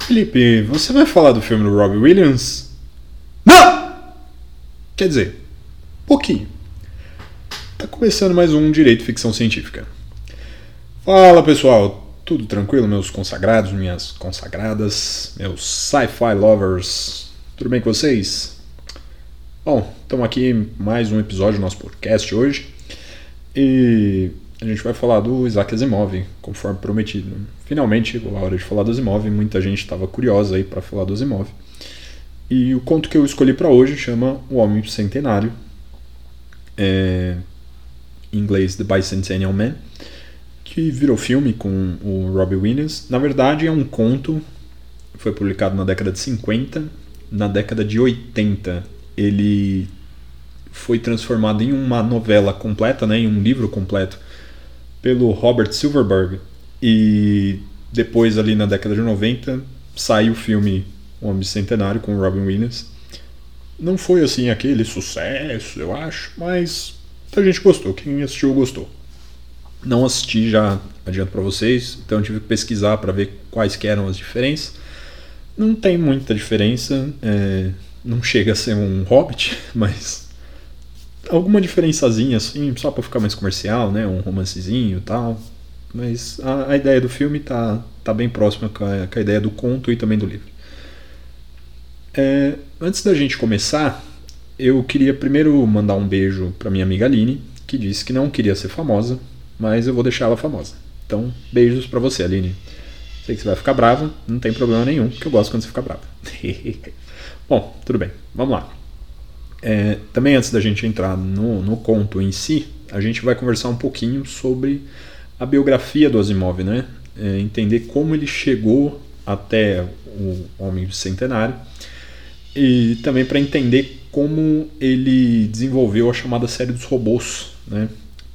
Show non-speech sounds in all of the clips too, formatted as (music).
Felipe, você vai falar do filme do Robbie Williams? Não! Quer dizer, pouquinho. Tá começando mais um Direito Ficção Científica. Fala pessoal, tudo tranquilo, meus consagrados, minhas consagradas, meus sci-fi lovers, tudo bem com vocês? Bom, estamos aqui mais um episódio do nosso podcast hoje e a gente vai falar do Isaac Asimov, conforme prometido. Finalmente chegou a hora de falar do Asimov, muita gente estava curiosa aí para falar do Asimov. E o conto que eu escolhi para hoje chama O Homem Centenário, é, em inglês The Bicentennial Man, que virou filme com o Robbie Williams. Na verdade é um conto, foi publicado na década de 50, na década de 80 ele foi transformado em uma novela completa, né, em um livro completo pelo Robert Silverberg e depois ali na década de 90 saiu o filme O Homem Centenário com Robin Williams. Não foi assim aquele sucesso, eu acho, mas a gente gostou, quem assistiu gostou. Não assisti já, adianto para vocês, então tive que pesquisar para ver quais eram as diferenças. Não tem muita diferença, é, não chega a ser um Hobbit, (laughs) mas alguma diferençazinha assim, só para ficar mais comercial, né? Um romancezinho e tal. Mas a, a, ideia do filme tá, tá bem próxima com a, com a ideia do conto e também do livro. É, antes da gente começar, eu queria primeiro mandar um beijo para minha amiga Aline, que disse que não queria ser famosa, mas eu vou deixar ela famosa. Então, beijos para você, Aline. Sei que você vai ficar brava, não tem problema nenhum, porque eu gosto quando você fica brava. (laughs) Bom, tudo bem, vamos lá. É, também antes da gente entrar no, no conto em si, a gente vai conversar um pouquinho sobre a biografia do Asimov, né? É, entender como ele chegou até o Homem Centenário e também para entender como ele desenvolveu a chamada série dos robôs, né?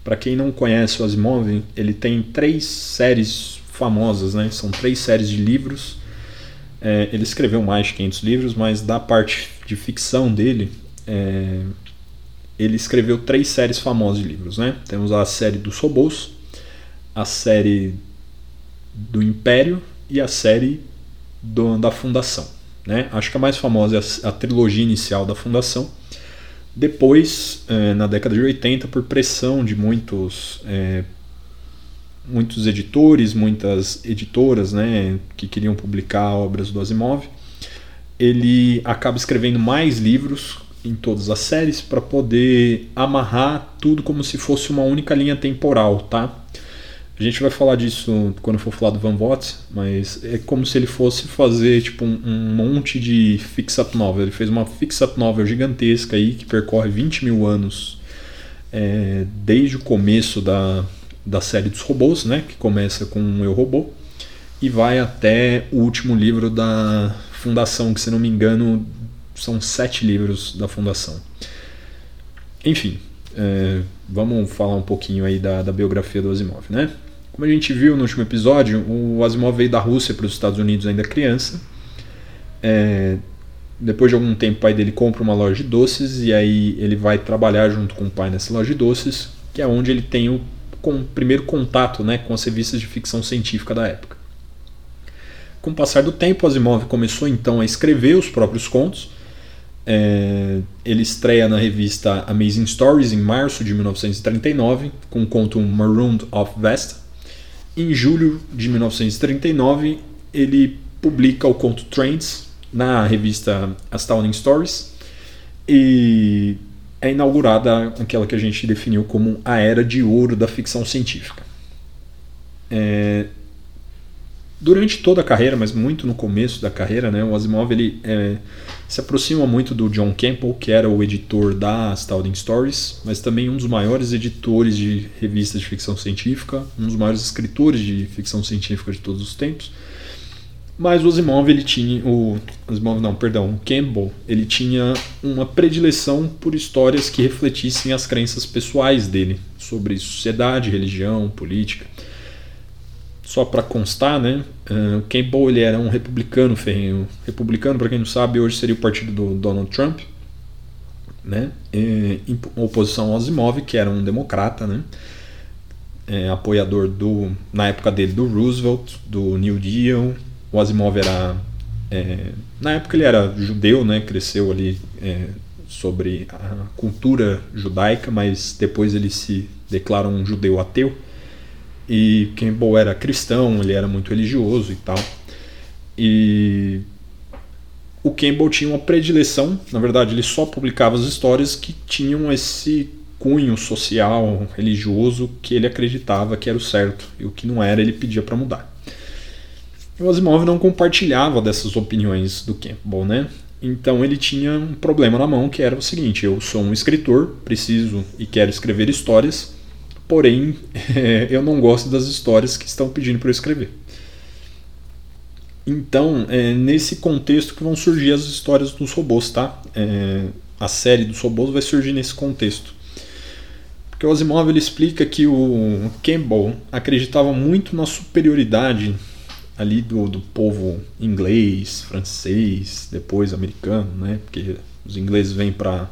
Para quem não conhece o Asimov, ele tem três séries famosas, né? São três séries de livros. É, ele escreveu mais de 500 livros, mas da parte de ficção dele, é, ele escreveu três séries famosas de livros, né? Temos a série dos robôs, a série do Império e a série do, da Fundação. Né? Acho que a mais famosa é a, a trilogia inicial da Fundação. Depois, é, na década de 80, por pressão de muitos, é, muitos editores, muitas editoras né, que queriam publicar obras do Asimov, ele acaba escrevendo mais livros em todas as séries para poder amarrar tudo como se fosse uma única linha temporal, tá? A gente vai falar disso quando for falar do Van Vogt, mas é como se ele fosse fazer tipo um, monte de fix-up novel. Ele fez uma fix-up novel gigantesca aí que percorre 20 mil anos é, desde o começo da, da série dos robôs, né? Que começa com Eu Robô e vai até o último livro da Fundação, que se não me engano são sete livros da Fundação. Enfim, é, vamos falar um pouquinho aí da, da biografia do Asimov, né? Como a gente viu no último episódio, o Asimov veio da Rússia para os Estados Unidos ainda criança. É, depois de algum tempo, o pai dele compra uma loja de doces e aí ele vai trabalhar junto com o pai nessa loja de doces, que é onde ele tem o com, primeiro contato né, com as revistas de ficção científica da época. Com o passar do tempo, Asimov começou então a escrever os próprios contos é, ele estreia na revista Amazing Stories em março de 1939 com o conto Marooned of West. Em julho de 1939 ele publica o conto Trains na revista Astounding Stories e é inaugurada aquela que a gente definiu como a era de ouro da ficção científica. É, durante toda a carreira, mas muito no começo da carreira, né, o Asimov ele é, se aproxima muito do John Campbell, que era o editor da Astounding Stories, mas também um dos maiores editores de revistas de ficção científica, um dos maiores escritores de ficção científica de todos os tempos. Mas o Asimov ele tinha o Asimov não, perdão, o Campbell, ele tinha uma predileção por histórias que refletissem as crenças pessoais dele sobre sociedade, religião, política só para constar, né? Uh, Campbell ele era um republicano ferrenho. Republicano, para quem não sabe, hoje seria o partido do Donald Trump, né? em oposição ao Asimov, que era um democrata, né? É, apoiador do, na época dele, do Roosevelt, do New Deal. O Asimov era É, na época ele era judeu, né? Cresceu ali é, sobre a cultura judaica, mas depois ele se declara um judeu ateu. E Campbell era cristão, ele era muito religioso e tal. E o Campbell tinha uma predileção, na verdade, ele só publicava as histórias que tinham esse cunho social, religioso que ele acreditava que era o certo e o que não era ele pedia para mudar. O Asimov não compartilhava dessas opiniões do Campbell, né? Então ele tinha um problema na mão que era o seguinte: eu sou um escritor, preciso e quero escrever histórias, porém (laughs) eu não gosto das histórias que estão pedindo para eu escrever. Então, é nesse contexto que vão surgir as histórias dos robôs, tá? É, a série dos robôs vai surgir nesse contexto. Porque o Asimov ele explica que o Campbell acreditava muito na superioridade ali do, do povo inglês, francês, depois americano, né? Porque os ingleses vêm para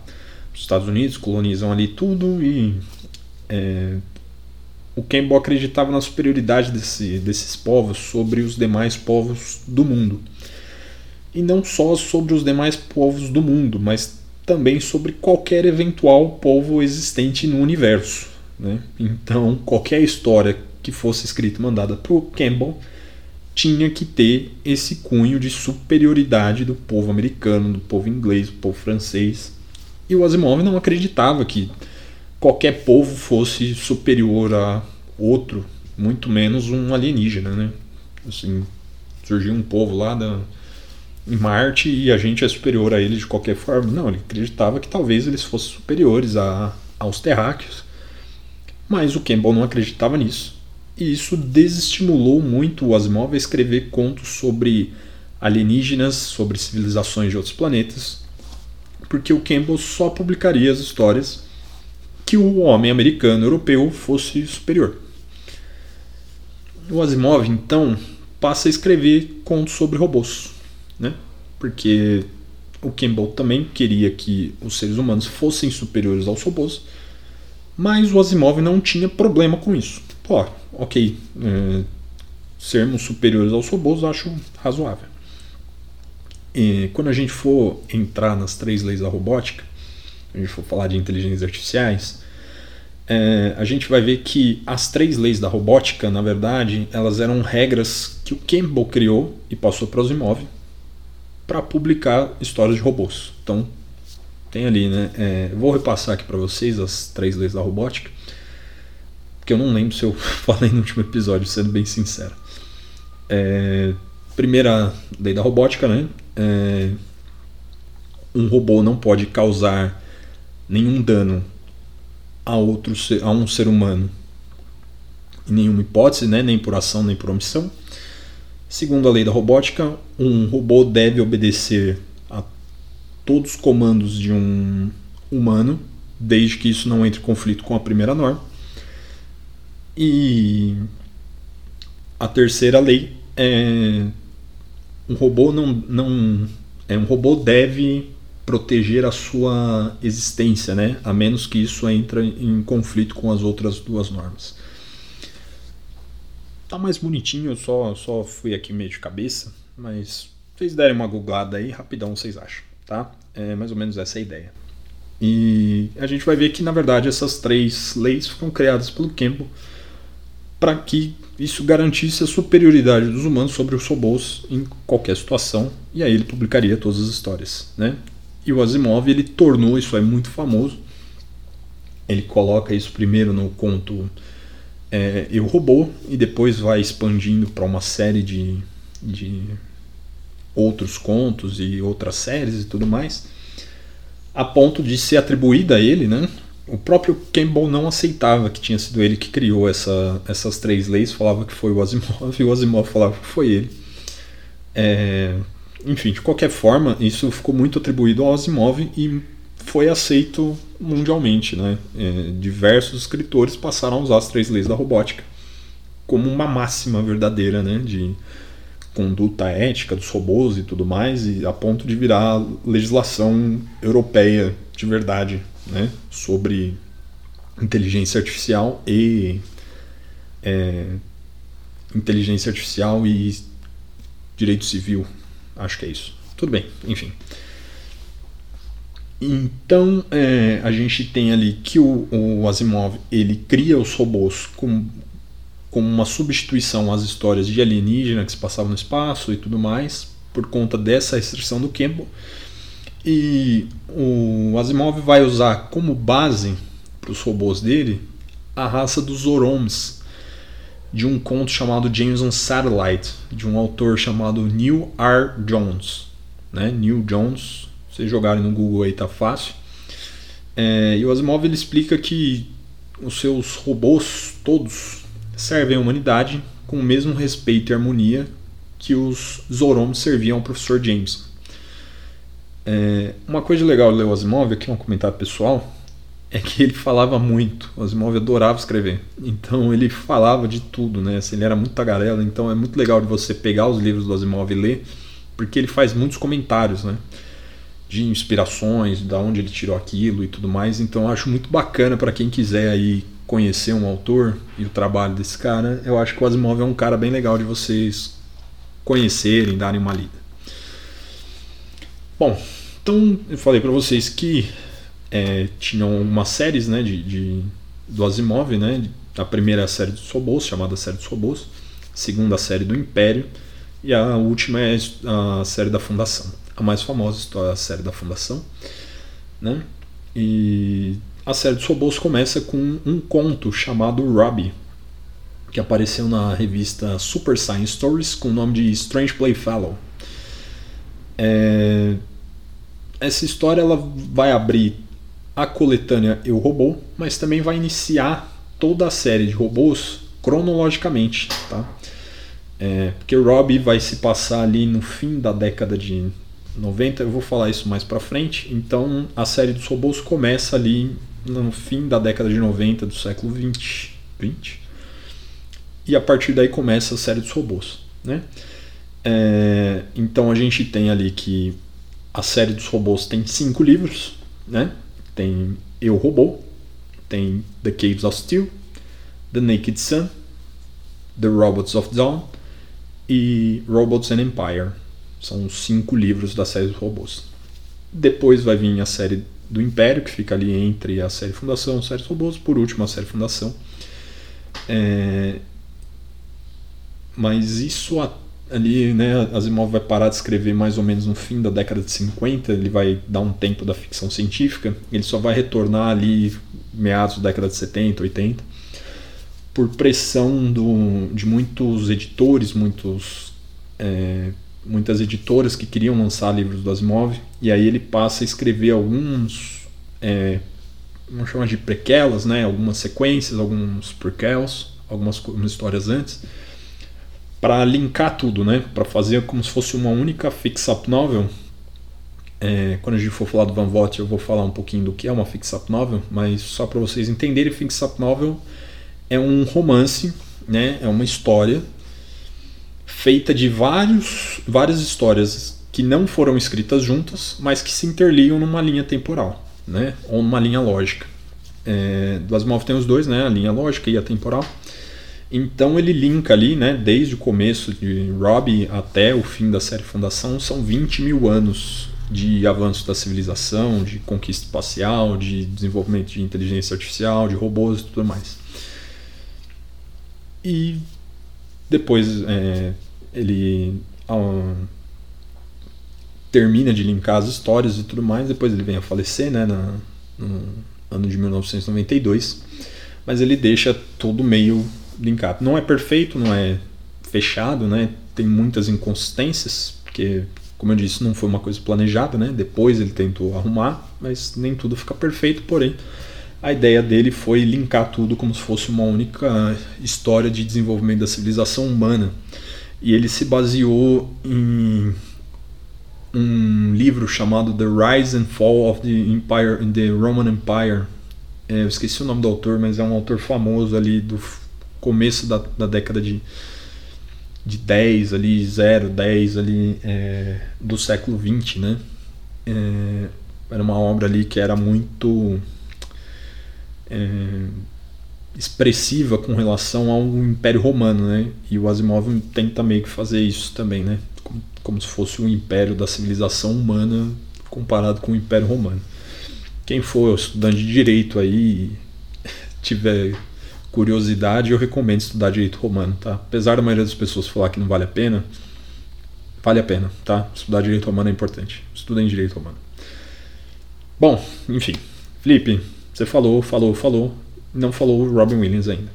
os Estados Unidos, colonizam ali tudo e é, o Campbell acreditava na superioridade desse, desses povos sobre os demais povos do mundo. E não só sobre os demais povos do mundo, mas também sobre qualquer eventual povo existente no universo. Né? Então, qualquer história que fosse escrita e mandada para o Campbell tinha que ter esse cunho de superioridade do povo americano, do povo inglês, do povo francês. E o Asimov não acreditava que qualquer povo fosse superior a outro, muito menos um alienígena, né? Assim, surgiu um povo lá da, em Marte e a gente é superior a eles de qualquer forma. Não, ele acreditava que talvez eles fossem superiores a, aos terráqueos. Mas o Campbell não acreditava nisso. E isso desestimulou muito o Asimov a escrever contos sobre alienígenas, sobre civilizações de outros planetas, porque o Campbell só publicaria as histórias que o homem americano europeu fosse superior. O Asimov, então, passa a escrever contos sobre robôs, né? porque o Campbell também queria que os seres humanos fossem superiores aos robôs, mas o Asimov não tinha problema com isso. Pô, ok, é, sermos superiores aos robôs acho razoável. E quando a gente for entrar nas três leis da robótica, a gente for falar de inteligências artificiais, é, a gente vai ver que as três leis da robótica, na verdade, elas eram regras que o Campbell criou e passou para os imóveis para publicar histórias de robôs. Então, tem ali, né? É, vou repassar aqui para vocês as três leis da robótica, porque eu não lembro se eu (laughs) falei no último episódio, sendo bem sincero. É, primeira lei da robótica, né? É, um robô não pode causar nenhum dano a outro a um ser humano em nenhuma hipótese, né, nem por ação nem por omissão. Segundo a lei da robótica, um robô deve obedecer a todos os comandos de um humano, desde que isso não entre em conflito com a primeira norma. E a terceira lei é um robô não, não é um robô deve proteger a sua existência, né? a menos que isso entre em conflito com as outras duas normas. Tá mais bonitinho, eu só, só fui aqui meio de cabeça, mas vocês derem uma googlada aí, rapidão vocês acham, tá? É mais ou menos essa a ideia. E a gente vai ver que, na verdade, essas três leis foram criadas pelo Campbell para que isso garantisse a superioridade dos humanos sobre os robôs em qualquer situação, e aí ele publicaria todas as histórias, né? E o Asimov ele tornou isso é muito famoso. Ele coloca isso primeiro no conto é, Eu Robô e depois vai expandindo para uma série de, de outros contos e outras séries e tudo mais, a ponto de ser atribuída a ele, né? O próprio Campbell não aceitava que tinha sido ele que criou essa, essas três leis, falava que foi o Asimov (laughs) e o Asimov falava que foi ele. É, enfim, de qualquer forma, isso ficou muito atribuído ao Asimov e foi aceito mundialmente. Né? É, diversos escritores passaram a usar as três leis da robótica como uma máxima verdadeira né? de conduta ética dos robôs e tudo mais, e a ponto de virar legislação europeia de verdade né? sobre inteligência artificial e é, inteligência artificial e direito civil Acho que é isso. Tudo bem, enfim. Então é, a gente tem ali que o, o, Asimov ele cria os robôs como, como uma substituição às histórias de alienígena que se passavam no espaço e tudo mais, por conta dessa restrição do Campbell. E o Asimov vai usar como base para os robôs dele a raça dos Zoroms, de um conto chamado James on Satellite, de um autor chamado Neil R. Jones. Né? Neil Jones, vocês jogarem no Google aí tá fácil. É, e o Asimov ele explica que os seus robôs todos servem à humanidade com o mesmo respeito e harmonia que os Zoroms serviam ao professor James. É, uma coisa legal de ler o Asimov, aqui um comentário pessoal, é que ele falava muito. Asimov adorava escrever. Então ele falava de tudo, né? Assim, ele era muito tagarela, então é muito legal de você pegar os livros do Asimov e ler, porque ele faz muitos comentários, né? De inspirações, da onde ele tirou aquilo e tudo mais. Então eu acho muito bacana para quem quiser aí conhecer um autor e o trabalho desse cara. Eu acho que o Asimov é um cara bem legal de vocês conhecerem, darem uma lida. Bom, então eu falei para vocês que é, tinham umas séries né, de, de, do Asimov, né? A primeira série dos robôs, chamada série dos robôs, a segunda série do Império e a última é a série da Fundação. A mais famosa é a série da Fundação, né? E a série dos robôs começa com um conto chamado Robbie, que apareceu na revista Super Science Stories com o nome de Strange Playfellow. É... Essa história ela vai abrir a coletânea Eu Robô, mas também vai iniciar toda a série de robôs cronologicamente, tá? É, porque Robbie vai se passar ali no fim da década de 90, eu vou falar isso mais pra frente. Então a série dos robôs começa ali no fim da década de 90 do século 20, 20 e a partir daí começa a série dos robôs, né? É, então a gente tem ali que a série dos robôs tem cinco livros, né? Tem Eu Robô, tem The Caves of Steel, The Naked Sun, The Robots of Dawn e Robots and Empire. São os cinco livros da série dos robôs. Depois vai vir a série do Império, que fica ali entre a série Fundação e a série dos robôs. Por último, a série Fundação. É... Mas isso ali, né, Asimov vai parar de escrever mais ou menos no fim da década de 50, ele vai dar um tempo da ficção científica, ele só vai retornar ali meados da década de 70, 80, por pressão do, de muitos editores, muitos, é, muitas editoras que queriam lançar livros do Asimov, e aí ele passa a escrever alguns, é, vamos chamar de prequelas, né, algumas sequências, alguns prequels, algumas, algumas histórias antes, para linkar tudo, né? Para fazer como se fosse uma única fix-up novel. É, quando a gente for falar do Van Vogt, eu vou falar um pouquinho do que é uma fix-up novel, mas só para vocês entenderem, fix-up novel é um romance, né? É uma história feita de vários, várias histórias que não foram escritas juntas, mas que se interligam numa linha temporal, né? Ou numa linha lógica. É, do Asimov tem os dois, né? A linha lógica e a temporal. Então ele linka ali, né, desde o começo de Robbie até o fim da série Fundação, são 20 mil anos de avanço da civilização, de conquista espacial, de desenvolvimento de inteligência artificial, de robôs e tudo mais. E depois é, ele um, termina de linkar as histórias e tudo mais, depois ele vem a falecer né, na, no ano de 1992, mas ele deixa tudo meio linkado. Não é perfeito, não é fechado, né? Tem muitas inconsistências, porque, como eu disse, não foi uma coisa planejada, né? Depois ele tentou arrumar, mas nem tudo fica perfeito, porém a ideia dele foi linkar tudo como se fosse uma única história de desenvolvimento da civilização humana. E ele se baseou em um livro chamado The Rise and Fall of the Empire, the Roman Empire. É, eu esqueci o nome do autor, mas é um autor famoso ali do começo da, da década de, de 10, ali, 0, 10 ali, é, do século 20, né? É, era uma obra ali que era muito é, expressiva com relação ao Império Romano, né? E o Asimov tenta meio que fazer isso também, né? como, como se fosse o um império da civilização humana comparado com o Império Romano. Quem for estudante de direito aí (laughs) tiver curiosidade, eu recomendo estudar direito romano, tá? Apesar da maioria das pessoas falar que não vale a pena, vale a pena, tá? Estudar direito romano é importante. Estudem direito romano. Bom, enfim. Felipe, você falou, falou, falou. Não falou o Robin Williams ainda.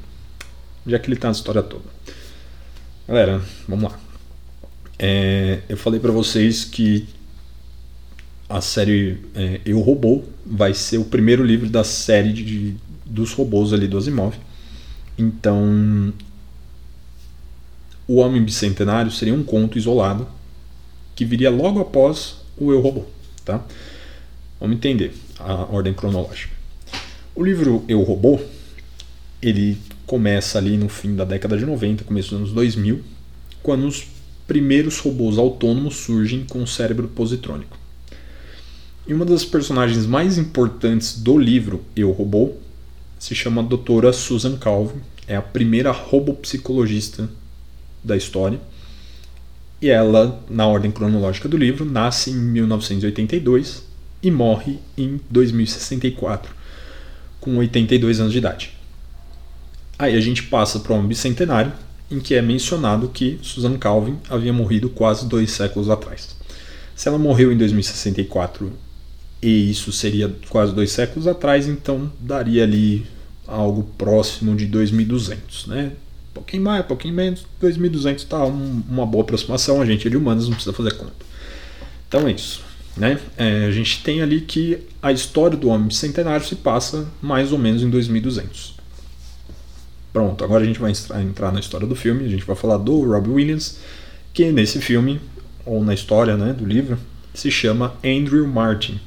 Já que ele tá na história toda. Galera, vamos lá. É, eu falei para vocês que a série é, Eu Robô vai ser o primeiro livro da série de, dos robôs ali do Asimov. Então, O Homem Bicentenário seria um conto isolado que viria logo após o Eu Robô, tá? Vamos entender a ordem cronológica. O livro Eu Robô, ele começa ali no fim da década de 90, começo dos anos 2000, quando os primeiros robôs autônomos surgem com cérebro positrônico. E uma das personagens mais importantes do livro Eu Robô se chama doutora Susan Calvin, é a primeira robopsicologista da história. E ela, na ordem cronológica do livro, nasce em 1982 e morre em 2064, com 82 anos de idade. Aí a gente passa para um bicentenário, em que é mencionado que Susan Calvin havia morrido quase dois séculos atrás. Se ela morreu em 2064 e isso seria quase dois séculos atrás, então daria ali algo próximo de 2200, né? Um pouquinho mais, um pouquinho menos, 2200 está um, uma boa aproximação, a gente é de humanos, não precisa fazer conta. Então é isso. Né? É, a gente tem ali que a história do homem centenário se passa mais ou menos em 2200. Pronto, agora a gente vai entrar na história do filme, a gente vai falar do Robbie Williams, que nesse filme, ou na história né, do livro, se chama Andrew Martin.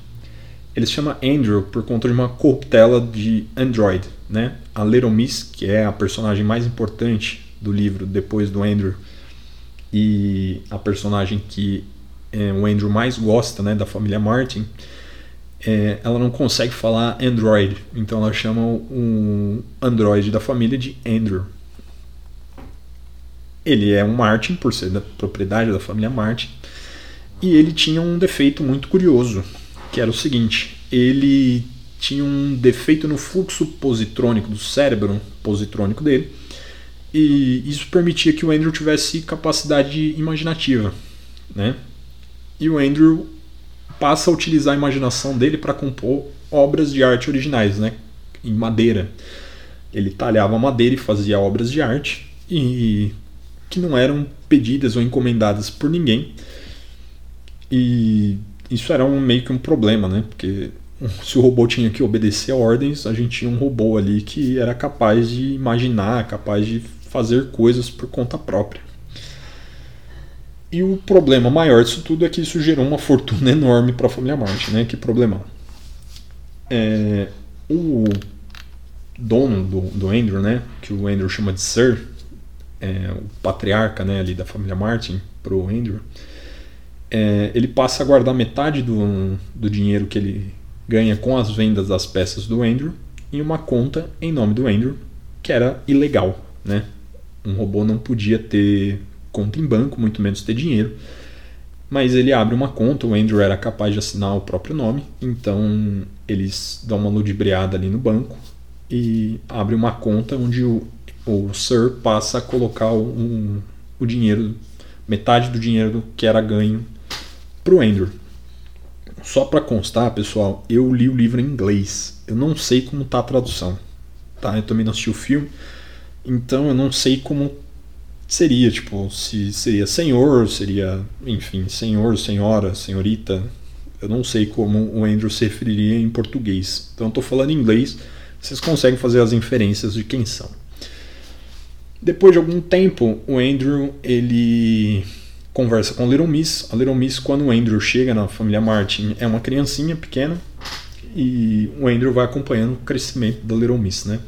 Ele se chama Andrew por conta de uma corruptela de Android. Né? A Little Miss, que é a personagem mais importante do livro depois do Andrew, e a personagem que é, o Andrew mais gosta né, da família Martin, é, ela não consegue falar Android, então ela chama um Android da família de Andrew. Ele é um Martin, por ser da propriedade da família Martin, e ele tinha um defeito muito curioso que era o seguinte: ele tinha um defeito no fluxo positrônico do cérebro positrônico dele, e isso permitia que o Andrew tivesse capacidade imaginativa, né? E o Andrew passa a utilizar a imaginação dele para compor obras de arte originais, né? Em madeira. Ele talhava madeira e fazia obras de arte e que não eram pedidas ou encomendadas por ninguém. E isso era um, meio que um problema, né? Porque se o robô tinha que obedecer a ordens, a gente tinha um robô ali que era capaz de imaginar, capaz de fazer coisas por conta própria. E o problema maior disso tudo é que isso gerou uma fortuna (laughs) enorme para a família Marte, né? Que problema. É, o dono do, do Andrew, né? Que o Andrew chama de Sir, é, o patriarca, né? Ali da família Martin para o Andrew é, ele passa a guardar metade do, do dinheiro que ele ganha com as vendas das peças do Andrew em uma conta em nome do Andrew, que era ilegal. Né? Um robô não podia ter conta em banco, muito menos ter dinheiro. Mas ele abre uma conta, o Andrew era capaz de assinar o próprio nome, então eles dão uma ludibriada ali no banco e abre uma conta onde o, o Sir passa a colocar o, o dinheiro, metade do dinheiro que era ganho para o Andrew. Só para constar, pessoal, eu li o livro em inglês. Eu não sei como tá a tradução. Tá? Eu também não assisti o filme. Então eu não sei como seria, tipo, se seria senhor, seria, enfim, senhor, senhora, senhorita. Eu não sei como o Andrew se referiria em português. Então eu tô falando em inglês, vocês conseguem fazer as inferências de quem são. Depois de algum tempo, o Andrew ele conversa com Little Miss. A Little Miss, quando o Andrew chega na família Martin, é uma criancinha pequena e o Andrew vai acompanhando o crescimento da Little Miss, né?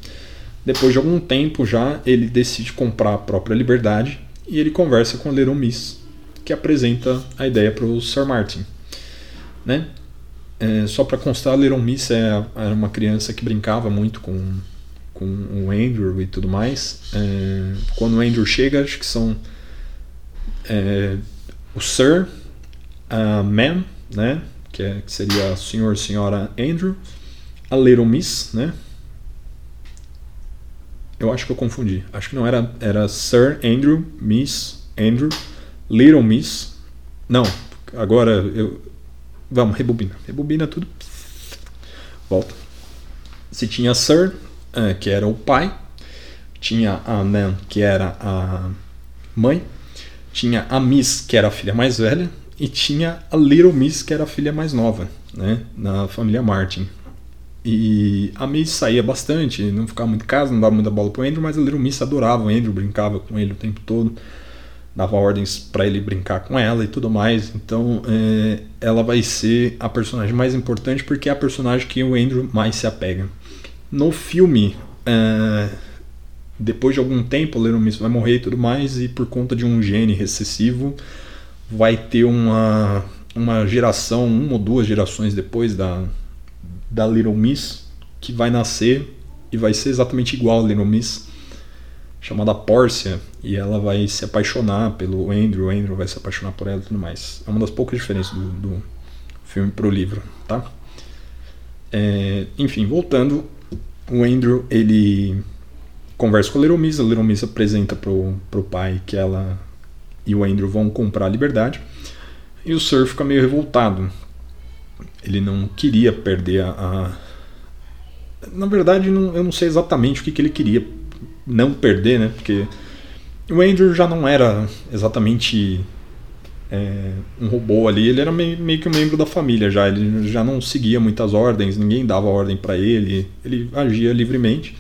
Depois de algum tempo já, ele decide comprar a própria liberdade e ele conversa com a Little Miss, que apresenta a ideia para o Sir Martin, né? É, só para constar, a Little Miss é, era uma criança que brincava muito com, com o Andrew e tudo mais. É, quando o Andrew chega, acho que são é, o Sir, a Ma'am, né? Que, é, que seria senhor senhora Andrew, a Little Miss, né? Eu acho que eu confundi. Acho que não era era Sir Andrew, Miss Andrew, Little Miss. Não, agora eu vamos rebobina, rebobina tudo. Volta. Se tinha Sir, é, que era o pai, tinha a Nan, que era a mãe, tinha a Miss, que era a filha mais velha, e tinha a Little Miss, que era a filha mais nova, né, na família Martin. E a Miss saía bastante, não ficava muito em casa, não dava muita bola pro Andrew, mas a Little Miss adorava o Andrew, brincava com ele o tempo todo, dava ordens para ele brincar com ela e tudo mais. Então é, ela vai ser a personagem mais importante porque é a personagem que o Andrew mais se apega. No filme, é, depois de algum tempo, Little Miss vai morrer e tudo mais, e por conta de um gene recessivo, vai ter uma, uma geração, uma ou duas gerações depois da, da Little Miss, que vai nascer e vai ser exatamente igual a Little Miss, chamada Pórcia, e ela vai se apaixonar pelo Andrew, o Andrew vai se apaixonar por ela e tudo mais. É uma das poucas diferenças do, do filme pro livro, tá? É, enfim, voltando, o Andrew, ele conversa com a Little Miss, a Little Miss apresenta pro, pro pai que ela e o Andrew vão comprar a liberdade, e o Sir fica meio revoltado. Ele não queria perder a. a... Na verdade, não, eu não sei exatamente o que, que ele queria não perder, né? Porque o Andrew já não era exatamente é, um robô ali, ele era meio, meio, que um membro da família já, ele já não seguia muitas ordens, ninguém dava ordem para ele, ele agia livremente.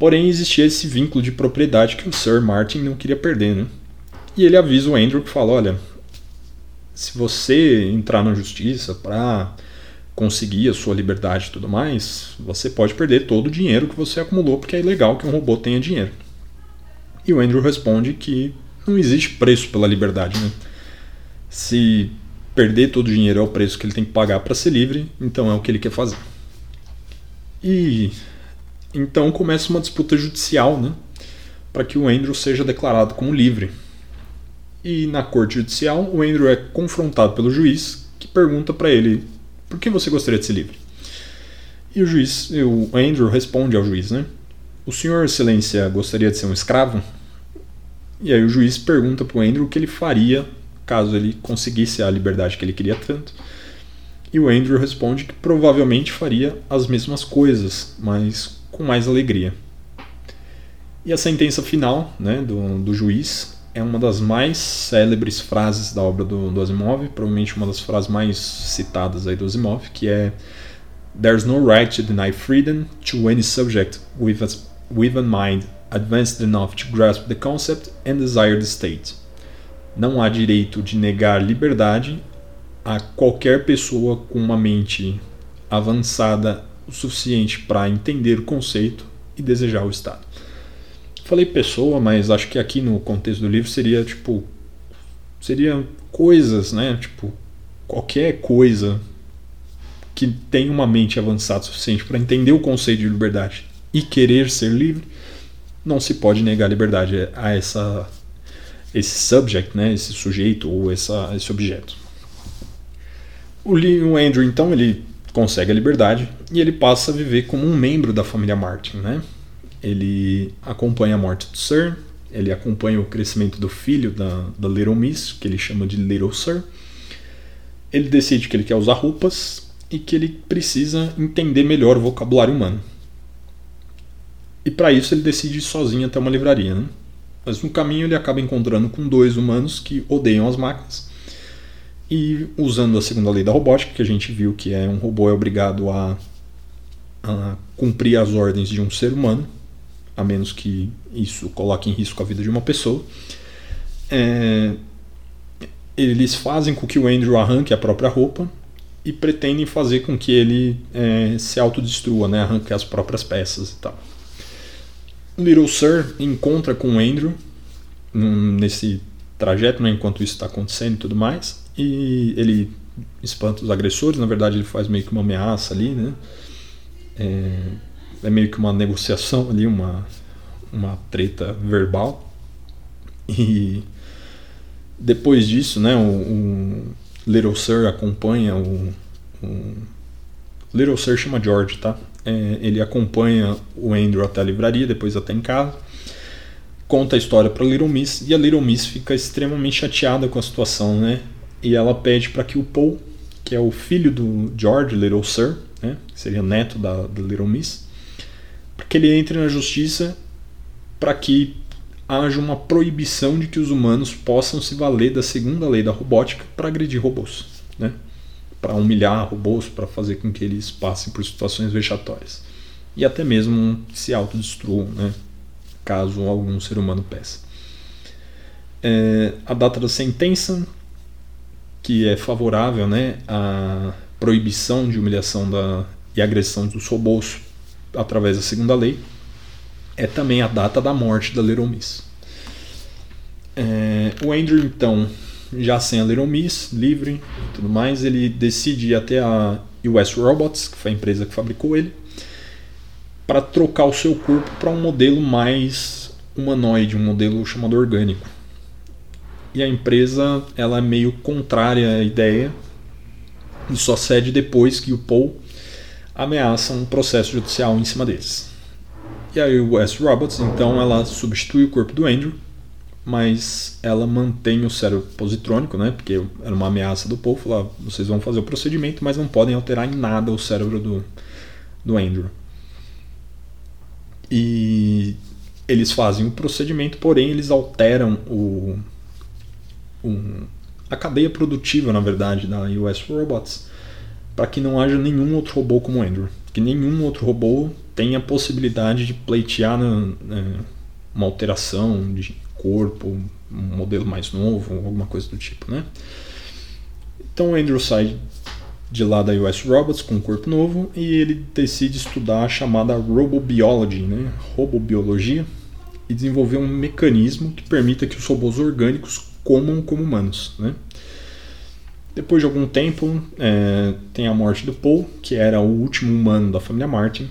Porém, existia esse vínculo de propriedade que o Sir Martin não queria perder, né? E ele avisa o Andrew que fala: olha, se você entrar na justiça para conseguir a sua liberdade e tudo mais, você pode perder todo o dinheiro que você acumulou, porque é ilegal que um robô tenha dinheiro. E o Andrew responde que não existe preço pela liberdade, né? Se perder todo o dinheiro é o preço que ele tem que pagar para ser livre, então é o que ele quer fazer. E então começa uma disputa judicial, né, para que o Andrew seja declarado como livre. E na corte judicial, o Andrew é confrontado pelo juiz, que pergunta para ele: "Por que você gostaria de ser livre?" E o juiz, o Andrew responde ao juiz, né? O senhor excelência gostaria de ser um escravo? E aí o juiz pergunta para o Andrew o que ele faria caso ele conseguisse a liberdade que ele queria tanto. E o Andrew responde que provavelmente faria as mesmas coisas, mas com mais alegria. E a sentença final né, do, do juiz é uma das mais célebres frases da obra do, do Asimov, provavelmente uma das frases mais citadas aí do Asimov, que é There's no right to deny freedom to any subject with a, with a mind advanced enough to grasp the concept and desire the state. Não há direito de negar liberdade a qualquer pessoa com uma mente avançada o suficiente para entender o conceito e desejar o estado. Falei pessoa, mas acho que aqui no contexto do livro seria tipo seria coisas, né? Tipo qualquer coisa que tenha uma mente avançada o suficiente para entender o conceito de liberdade e querer ser livre, não se pode negar liberdade a essa esse subject, né, esse sujeito ou essa, esse objeto. O Andrew então ele consegue a liberdade e ele passa a viver como um membro da família Martin, né? Ele acompanha a morte do Sir, ele acompanha o crescimento do filho da, da Little Miss, que ele chama de Little Sir. Ele decide que ele quer usar roupas e que ele precisa entender melhor o vocabulário humano. E para isso ele decide ir sozinho até uma livraria, né? Mas no caminho ele acaba encontrando com dois humanos que odeiam as máquinas e usando a segunda lei da robótica, que a gente viu que é um robô é obrigado a, a cumprir as ordens de um ser humano, a menos que isso coloque em risco a vida de uma pessoa. É, eles fazem com que o Andrew arranque a própria roupa e pretendem fazer com que ele é, se autodestrua, né? arranque as próprias peças e tal. Little Sir encontra com o Andrew nesse trajeto, né, enquanto isso está acontecendo e tudo mais, e ele espanta os agressores, na verdade ele faz meio que uma ameaça ali, né? É, é meio que uma negociação ali, uma, uma treta verbal. E, Depois disso, né, o, o Little Sir acompanha o, o, Little Sir chama George, tá? É, ele acompanha o Andrew até a livraria, depois até em casa, conta a história para Little Miss e a Little Miss fica extremamente chateada com a situação, né? E ela pede para que o Paul, que é o filho do George Little Sir, né, seria neto da, da Little Miss, para que ele entre na justiça para que haja uma proibição de que os humanos possam se valer da segunda lei da robótica para agredir robôs, né? para humilhar robôs, para fazer com que eles passem por situações vexatórias e até mesmo se autodestruam, né? caso algum ser humano peça. É, a data da sentença, que é favorável né, à proibição de humilhação da, e agressão dos robôs através da segunda lei, é também a data da morte da Little Miss. É, o Andrew, então, já sem a Little Miss, livre e tudo mais, ele decide ir até a US Robots, que foi a empresa que fabricou ele, para trocar o seu corpo para um modelo mais humanoide, um modelo chamado orgânico. E a empresa ela é meio contrária à ideia e só cede depois que o Paul ameaça um processo judicial em cima deles. E aí o Wes Roberts, então, ela substitui o corpo do Andrew, mas ela mantém o cérebro positrônico, né? Porque era uma ameaça do povo, falar, vocês vão fazer o procedimento, mas não podem alterar em nada o cérebro do, do Andrew. E eles fazem o procedimento, porém eles alteram o, o a cadeia produtiva, na verdade, da US Robots, para que não haja nenhum outro robô como o Andrew. Que nenhum outro robô tem a possibilidade de pleitear né, uma alteração de corpo, um modelo mais novo, alguma coisa do tipo, né? Então o Andrew sai de lá da US Robots com um corpo novo e ele decide estudar a chamada Robobiology, né? Robobiologia, e desenvolver um mecanismo que permita que os robôs orgânicos comam como humanos, né? Depois de algum tempo, é, tem a morte do Paul, que era o último humano da família Martin,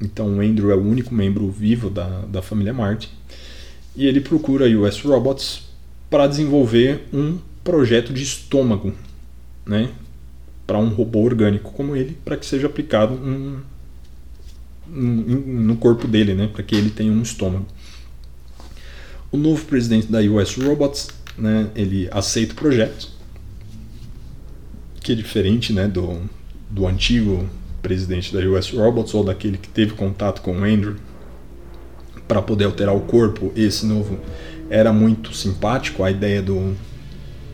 então o Andrew é o único membro vivo da, da família Martin. E ele procura a US Robots para desenvolver um projeto de estômago, né, para um robô orgânico como ele, para que seja aplicado um, um, no corpo dele, né, para que ele tenha um estômago. O novo presidente da US Robots, né, ele aceita o projeto, que é diferente, né, do, do antigo presidente da US Robots ou daquele que teve contato com o Andrew para poder alterar o corpo, esse novo era muito simpático, a ideia do,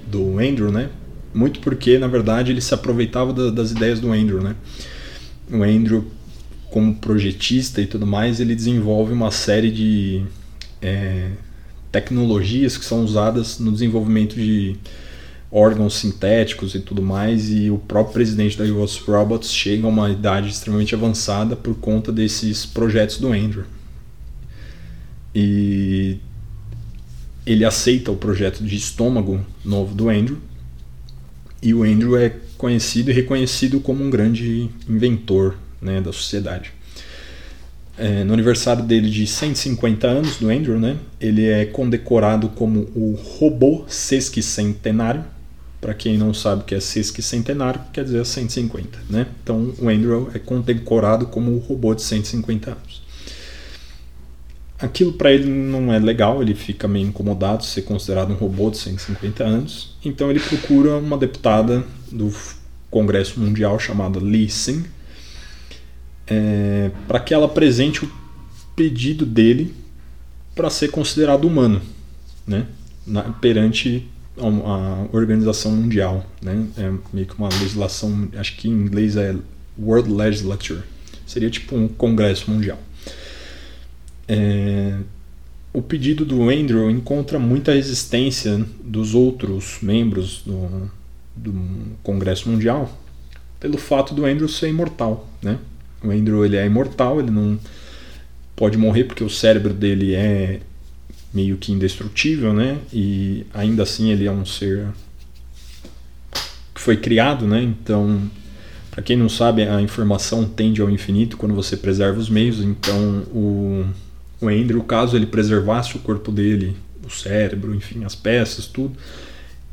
do Andrew, né? Muito porque, na verdade, ele se aproveitava da, das ideias do Andrew, né? O Andrew, como projetista e tudo mais, ele desenvolve uma série de é, tecnologias que são usadas no desenvolvimento de órgãos sintéticos e tudo mais, e o próprio presidente da US Robots chega a uma idade extremamente avançada por conta desses projetos do Andrew. E ele aceita o projeto de estômago novo do Andrew, e o Andrew é conhecido e reconhecido como um grande inventor né, da sociedade. É, no aniversário dele de 150 anos, do Andrew, né, ele é condecorado como o robô sesquicentenário, para quem não sabe o que é sesquicentenário, quer dizer 150. Né? Então o Andrew é condecorado como o robô de 150 anos. Aquilo para ele não é legal, ele fica meio incomodado de ser considerado um robô de 150 anos. Então ele procura uma deputada do Congresso Mundial chamada Lee Sing é, para que ela apresente o pedido dele para ser considerado humano né? Na, perante a organização mundial, né? É meio que uma legislação, acho que em inglês é World Legislature, seria tipo um congresso mundial. É, o pedido do Andrew encontra muita resistência dos outros membros do, do Congresso Mundial pelo fato do Andrew ser imortal, né? O Andrew ele é imortal, ele não pode morrer porque o cérebro dele é meio que indestrutível, né? E ainda assim ele é um ser que foi criado, né? Então, para quem não sabe, a informação tende ao infinito quando você preserva os meios. Então, o, o Andrew, caso ele preservasse o corpo dele, o cérebro, enfim, as peças, tudo,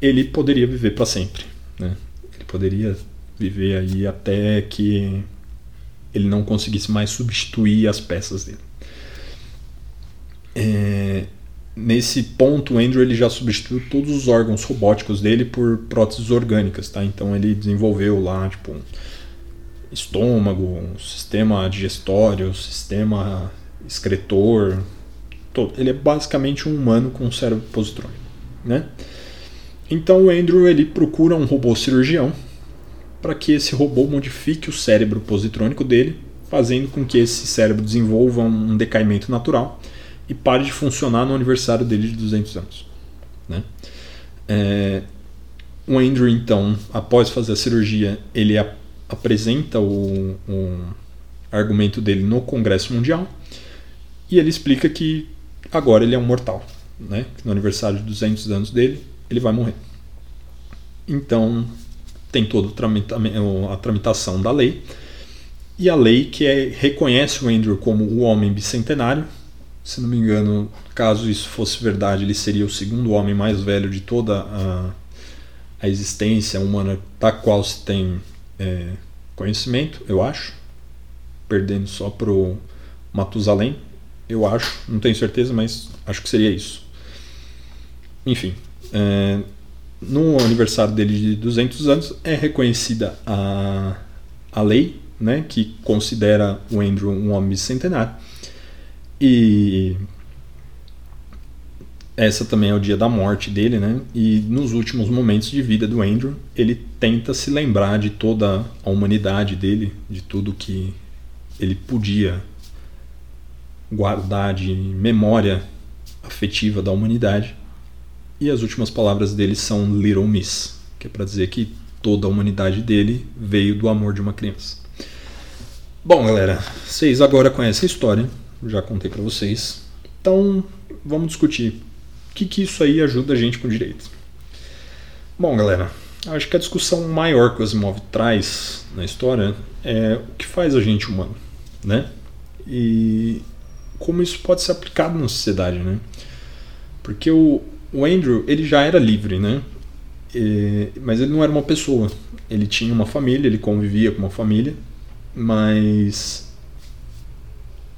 ele poderia viver para sempre. Né? Ele poderia viver aí até que ele não conseguisse mais substituir as peças dele. É, nesse ponto, o Andrew ele já substituiu todos os órgãos robóticos dele por próteses orgânicas, tá? Então ele desenvolveu lá, tipo, um estômago, um sistema digestório, um sistema excretor, todo. Ele é basicamente um humano com um cérebro positrônico, né? Então o Andrew ele procura um robô cirurgião para que esse robô modifique o cérebro positrônico dele, fazendo com que esse cérebro desenvolva um decaimento natural e pare de funcionar no aniversário dele de 200 anos. Né? É, o Andrew, então, após fazer a cirurgia, ele apresenta o, o argumento dele no Congresso Mundial e ele explica que agora ele é um mortal. Né? No aniversário de 200 anos dele, ele vai morrer. Então, tem toda a tramitação da lei. E a lei que é, reconhece o Andrew como o homem bicentenário. Se não me engano, caso isso fosse verdade, ele seria o segundo homem mais velho de toda a, a existência humana da qual se tem é, conhecimento, eu acho. Perdendo só pro Matusalém, eu acho, não tenho certeza, mas acho que seria isso. Enfim, é, no aniversário dele de 200 anos é reconhecida a, a lei, né, que considera o Andrew um homem bicentenário. E essa também é o dia da morte dele, né? E nos últimos momentos de vida do Andrew, ele tenta se lembrar de toda a humanidade dele, de tudo que ele podia guardar de memória afetiva da humanidade e as últimas palavras dele são Little Miss, que é para dizer que toda a humanidade dele veio do amor de uma criança. Bom, galera, vocês agora conhecem a história, já contei para vocês. Então, vamos discutir o que, que isso aí ajuda a gente com direito. Bom, galera, acho que a discussão maior que o Asimov traz na história é o que faz a gente humano, né? E como isso pode ser aplicado na sociedade, né? Porque o, o Andrew, ele já era livre, né? E, mas ele não era uma pessoa. Ele tinha uma família, ele convivia com uma família, mas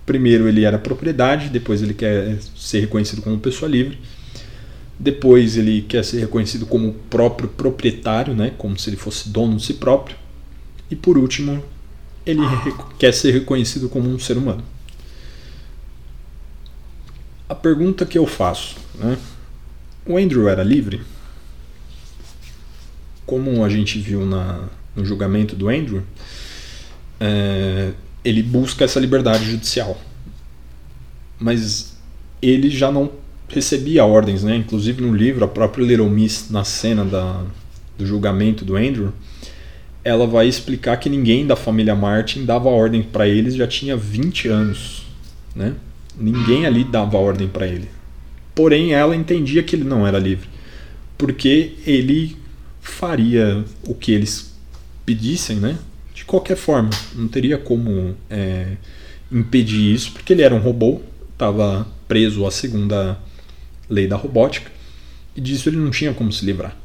primeiro ele era propriedade, depois ele quer ser reconhecido como pessoa livre, depois ele quer ser reconhecido como próprio proprietário, né? Como se ele fosse dono de si próprio, e por último ele quer ser reconhecido como um ser humano. A pergunta que eu faço, né? O Andrew era livre? Como a gente viu na, no julgamento do Andrew, é, ele busca essa liberdade judicial. Mas ele já não recebia ordens, né? Inclusive no livro, a própria Little Miss, na cena da, do julgamento do Andrew, ela vai explicar que ninguém da família Martin dava ordem para eles já tinha 20 anos, né? Ninguém ali dava ordem para ele. Porém, ela entendia que ele não era livre, porque ele faria o que eles pedissem, né? De qualquer forma, não teria como é, impedir isso, porque ele era um robô, estava preso à segunda lei da robótica, e disso ele não tinha como se livrar.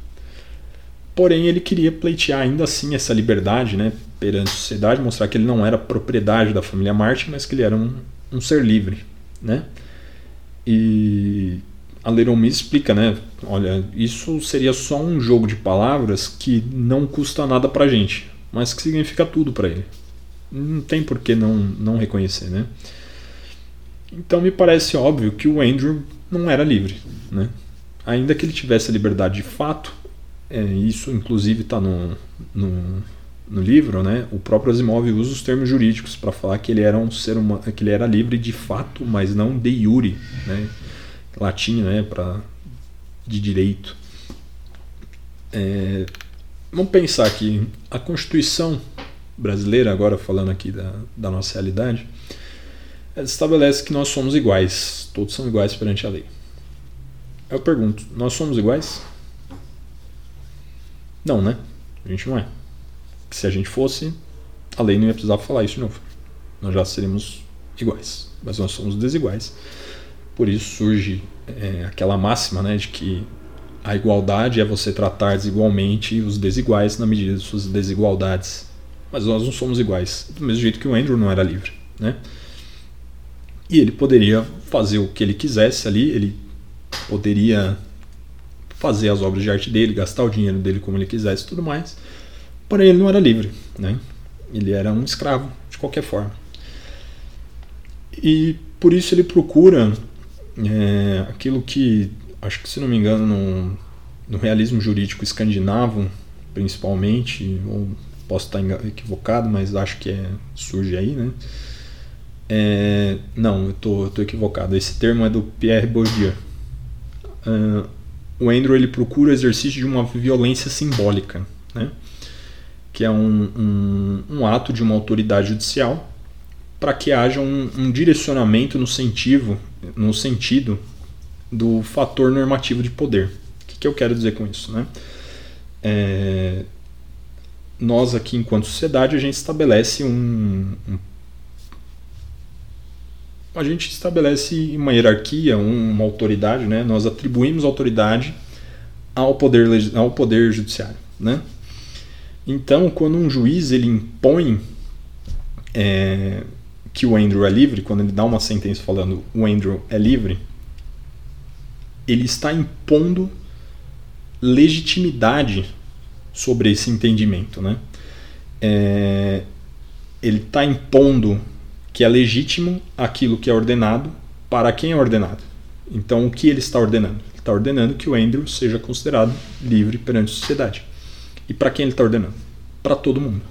Porém, ele queria pleitear ainda assim essa liberdade né, perante a sociedade, mostrar que ele não era propriedade da família Martin, mas que ele era um, um ser livre. Né? E a Miss explica, né? Olha, isso seria só um jogo de palavras que não custa nada pra gente, mas que significa tudo para ele. Não tem por que não, não reconhecer, né? Então me parece óbvio que o Andrew não era livre, né? Ainda que ele tivesse a liberdade de fato, é, isso inclusive está no, no, no, livro, né? O próprio Asimov usa os termos jurídicos para falar que ele era um ser humano, que ele era livre de fato, mas não de iure, né? Latim, né? Para de direito. É, vamos pensar aqui a Constituição brasileira, agora falando aqui da, da nossa realidade, estabelece que nós somos iguais, todos são iguais perante a lei. Eu pergunto, nós somos iguais? Não, né? A gente não é se a gente fosse, a lei não ia precisar falar isso de novo. Nós já seríamos iguais, mas nós somos desiguais. Por isso surge é, aquela máxima né, de que A igualdade é você tratar desigualmente os desiguais na medida de suas desigualdades. Mas nós não somos iguais, do mesmo jeito que o Andrew não era livre, né? E ele poderia fazer o que ele quisesse ali, ele poderia fazer as obras de arte dele, gastar o dinheiro dele como ele quisesse e tudo mais. Porém, ele não era livre, né? Ele era um escravo, de qualquer forma. E por isso ele procura é, aquilo que, acho que se não me engano, no, no realismo jurídico escandinavo, principalmente, ou posso estar equivocado, mas acho que é, surge aí, né? É, não, eu tô, tô equivocado. Esse termo é do Pierre Bourdieu. Uh, o Andrew ele procura o exercício de uma violência simbólica, né? Que é um, um, um ato de uma autoridade judicial para que haja um, um, direcionamento no sentido, no sentido do fator normativo de poder. O que, que eu quero dizer com isso? Né? É, nós aqui, enquanto sociedade, a gente estabelece um, um a gente estabelece uma hierarquia, uma autoridade, né? Nós atribuímos autoridade ao poder, ao poder judiciário, né? Então, quando um juiz ele impõe é, que o Andrew é livre, quando ele dá uma sentença falando o Andrew é livre, ele está impondo legitimidade sobre esse entendimento, né? É, ele está impondo que é legítimo aquilo que é ordenado para quem é ordenado. Então, o que ele está ordenando? Ele está ordenando que o Andrew seja considerado livre perante a sociedade. E para quem ele está ordenando? Para todo mundo.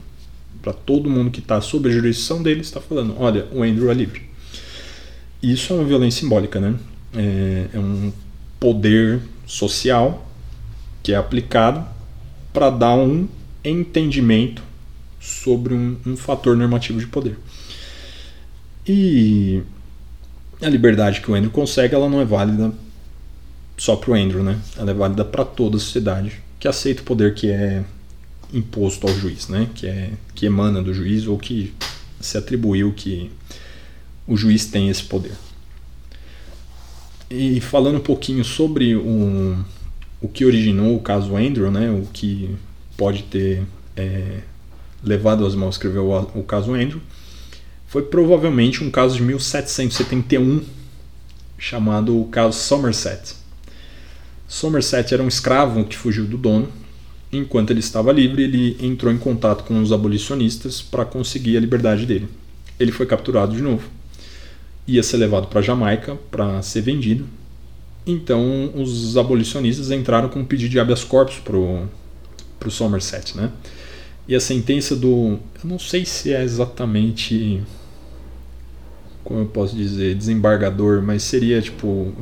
Para todo mundo que está sob a jurisdição dele, está falando: olha, o Andrew é livre. Isso é uma violência simbólica, né? É, é um poder social que é aplicado para dar um entendimento sobre um, um fator normativo de poder. E a liberdade que o Andrew consegue, ela não é válida só para o Andrew, né? Ela é válida para toda a sociedade que aceita o poder que é imposto ao juiz, né? Que é que emana do juiz ou que se atribuiu que o juiz tem esse poder. E falando um pouquinho sobre o, o que originou o caso Andrew, né? O que pode ter é, levado as mãos a escrever o, o caso Andrew foi provavelmente um caso de 1771 chamado o caso Somerset. Somerset era um escravo que fugiu do dono. Enquanto ele estava livre, ele entrou em contato com os abolicionistas para conseguir a liberdade dele. Ele foi capturado de novo. Ia ser levado para Jamaica para ser vendido. Então, os abolicionistas entraram com um pedido de habeas corpus para o Somerset, né? E a sentença do. Eu não sei se é exatamente como eu posso dizer, desembargador, mas seria tipo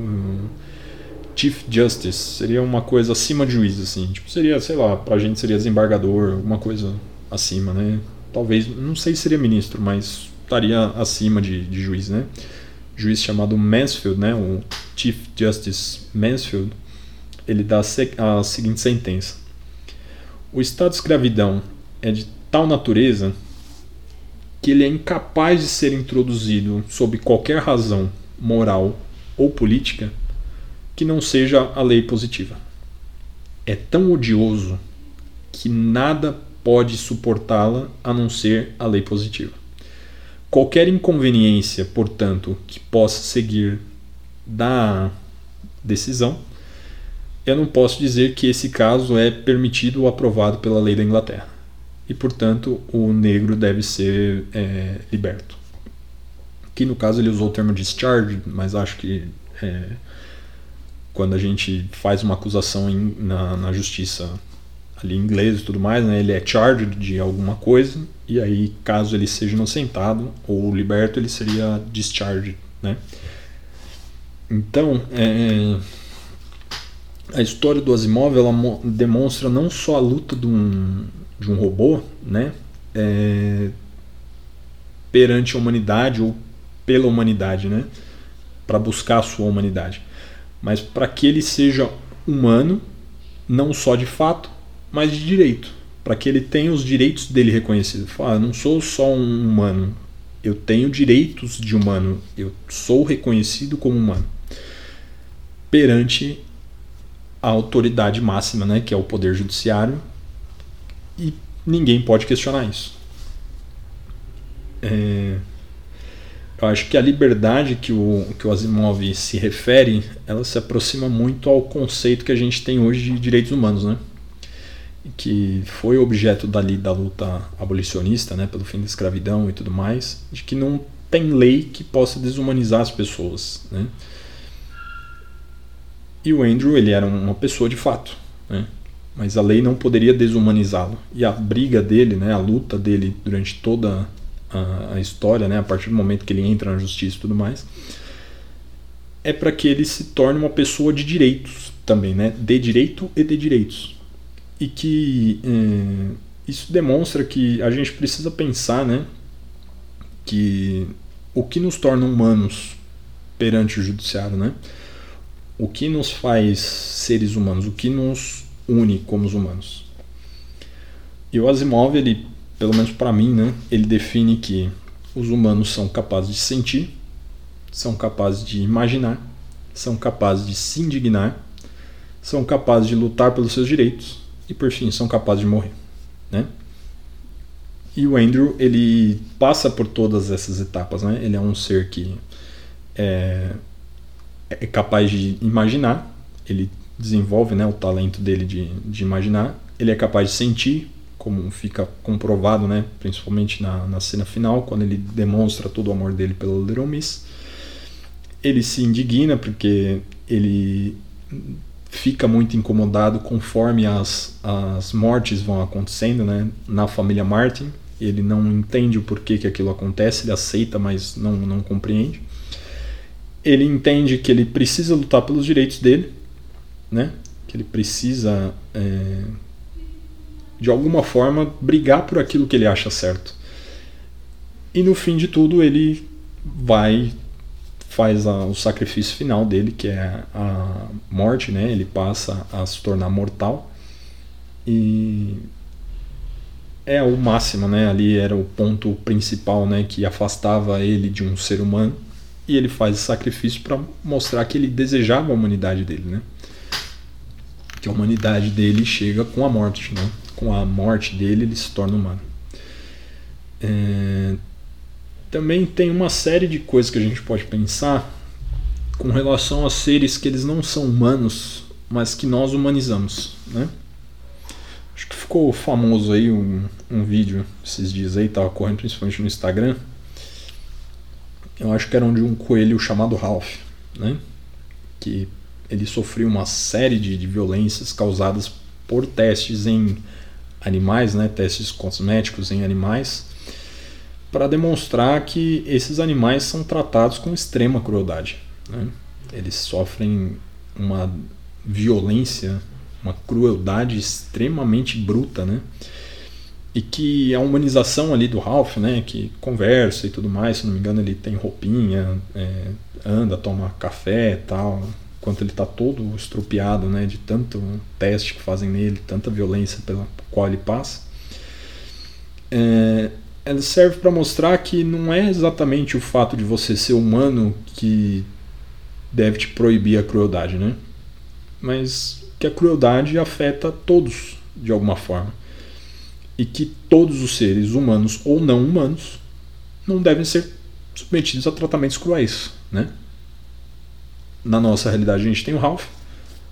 Chief Justice, seria uma coisa acima de juiz, assim, tipo, seria, sei lá, pra gente seria desembargador, uma coisa acima, né? Talvez, não sei se seria ministro, mas estaria acima de, de juiz, né? Juiz chamado Mansfield, né? O Chief Justice Mansfield, ele dá a seguinte sentença: O estado de escravidão é de tal natureza que ele é incapaz de ser introduzido sob qualquer razão moral ou política que não seja a lei positiva. É tão odioso que nada pode suportá-la a não ser a lei positiva. Qualquer inconveniência, portanto, que possa seguir da decisão, eu não posso dizer que esse caso é permitido ou aprovado pela lei da Inglaterra e, portanto, o negro deve ser é, liberto. Que no caso ele usou o termo discharge, mas acho que é, quando a gente faz uma acusação em, na, na, justiça ali em inglês e tudo mais, né, ele é charged de alguma coisa, e aí caso ele seja inocentado ou liberto, ele seria discharged. Né? Então, é, a história do Asimov ela demonstra não só a luta de um, de um robô, né, é, perante a humanidade ou pela humanidade, né, para buscar a sua humanidade, mas para que ele seja humano, não só de fato, mas de direito, para que ele tenha os direitos dele reconhecidos. Fala, ah, não sou só um humano, eu tenho direitos de humano, eu sou reconhecido como humano perante a autoridade máxima, né, que é o poder judiciário, e ninguém pode questionar isso. É, eu acho que a liberdade que o, que o Asimov se refere, ela se aproxima muito ao conceito que a gente tem hoje de direitos humanos, né? que foi objeto dali da luta abolicionista, né, pelo fim da escravidão e tudo mais, de que não tem lei que possa desumanizar as pessoas, né? E o Andrew, ele era uma pessoa de fato, né? Mas a lei não poderia desumanizá-lo. E a briga dele, né, a luta dele durante toda a, a história, né, a partir do momento que ele entra na justiça e tudo mais, é para que ele se torne uma pessoa de direitos também, né? De direito e de direitos. E que é, isso demonstra que a gente precisa pensar, né? Que o que nos torna humanos perante o judiciário, né? o que nos faz seres humanos, o que nos une como os humanos. E o Asimov, ele, pelo menos para mim, né, ele define que os humanos são capazes de sentir, são capazes de imaginar, são capazes de se indignar, são capazes de lutar pelos seus direitos e, por fim, são capazes de morrer, né? E o Andrew, ele passa por todas essas etapas, né? Ele é um ser que é, é capaz de imaginar, ele desenvolve né, o talento dele de, de imaginar, ele é capaz de sentir, como fica comprovado, né, principalmente na, na cena final, quando ele demonstra todo o amor dele pela Little Miss. Ele se indigna porque ele fica muito incomodado conforme as, as mortes vão acontecendo né, na família Martin. Ele não entende o porquê que aquilo acontece, ele aceita, mas não, não compreende ele entende que ele precisa lutar pelos direitos dele, né? Que ele precisa é, de alguma forma brigar por aquilo que ele acha certo. E no fim de tudo ele vai faz a, o sacrifício final dele, que é a morte, né? Ele passa a se tornar mortal e é o máximo, né? Ali era o ponto principal, né? Que afastava ele de um ser humano e ele faz esse sacrifício para mostrar que ele desejava a humanidade dele, né? Que a humanidade dele chega com a morte, né? Com a morte dele ele se torna humano. É... Também tem uma série de coisas que a gente pode pensar com relação a seres que eles não são humanos, mas que nós humanizamos, né? Acho que ficou famoso aí um, um vídeo esses dias aí, tava correndo principalmente no Instagram, eu acho que era de um coelho chamado Ralph, né? que ele sofreu uma série de, de violências causadas por testes em animais, né? testes cosméticos em animais, para demonstrar que esses animais são tratados com extrema crueldade. Né? Eles sofrem uma violência, uma crueldade extremamente bruta, né? e que a humanização ali do Ralph, né, que conversa e tudo mais, se não me engano ele tem roupinha, é, anda, toma café e tal, enquanto ele está todo estrupiado, né, de tanto teste que fazem nele, tanta violência pela qual ele passa, é, ela serve para mostrar que não é exatamente o fato de você ser humano que deve te proibir a crueldade, né, mas que a crueldade afeta todos de alguma forma. E que todos os seres humanos ou não humanos não devem ser submetidos a tratamentos cruéis, né? Na nossa realidade a gente tem o Ralph,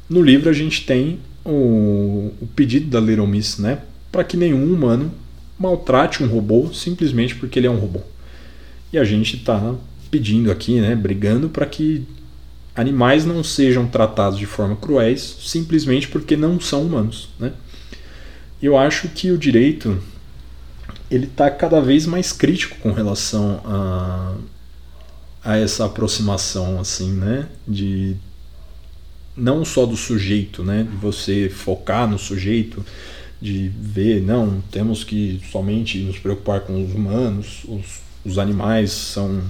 no livro a gente tem o, o pedido da Little Miss, né, para que nenhum humano maltrate um robô simplesmente porque ele é um robô. E a gente está pedindo aqui, né, brigando para que animais não sejam tratados de forma cruéis simplesmente porque não são humanos, né? eu acho que o direito ele está cada vez mais crítico com relação a, a essa aproximação assim, né, de não só do sujeito, né, de você focar no sujeito, de ver, não, temos que somente nos preocupar com os humanos, os, os animais são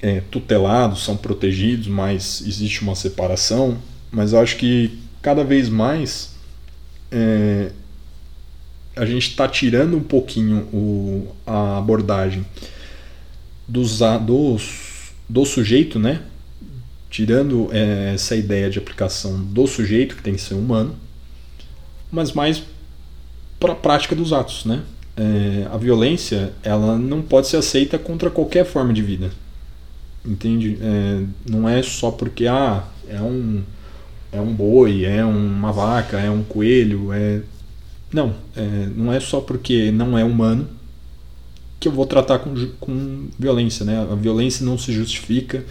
é, tutelados, são protegidos, mas existe uma separação. Mas eu acho que cada vez mais é, a gente está tirando um pouquinho o, a abordagem dos, dos, do sujeito, né? tirando é, essa ideia de aplicação do sujeito, que tem que ser humano, mas mais para a prática dos atos, né? É, a violência ela não pode ser aceita contra qualquer forma de vida, entende? É, não é só porque ah, é um é um boi, é uma vaca, é um coelho, é não, é, não é só porque não é humano que eu vou tratar com, com violência, né? A violência não se justifica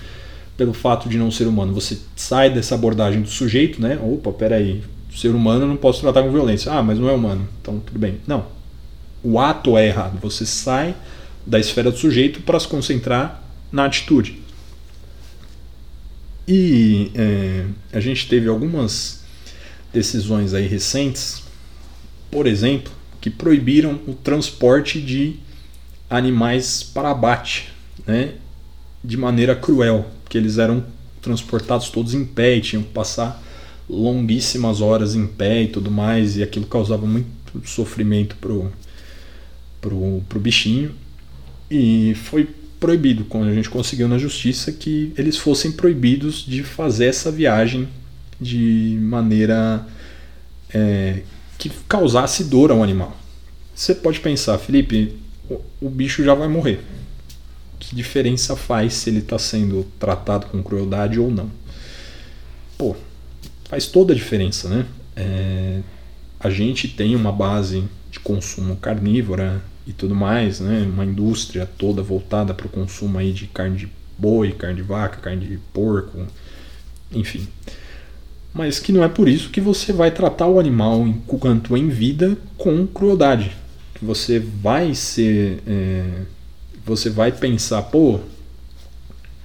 pelo fato de não ser humano. Você sai dessa abordagem do sujeito, né? Opa, peraí, ser humano eu não posso tratar com violência. Ah, mas não é humano, então tudo bem. Não. O ato é errado. Você sai da esfera do sujeito para se concentrar na atitude. E é, a gente teve algumas decisões aí recentes, por exemplo, que proibiram o transporte de animais para abate, né, de maneira cruel, que eles eram transportados todos em pé e tinham que passar longuíssimas horas em pé e tudo mais, e aquilo causava muito sofrimento pro, pro, pro bichinho. E foi proibido, quando a gente conseguiu na justiça, que eles fossem proibidos de fazer essa viagem de maneira é, que causasse dor ao animal. Você pode pensar, Felipe, o, bicho já vai morrer. Que diferença faz se ele está sendo tratado com crueldade ou não? Pô, faz toda a diferença, né? É, a gente tem uma base de consumo carnívora e tudo mais, né? Uma indústria toda voltada para o consumo aí de carne de boi, carne de vaca, carne de porco, enfim. Mas que não é por isso que você vai tratar o animal enquanto em vida com crueldade. Você vai ser, é, você vai pensar, pô,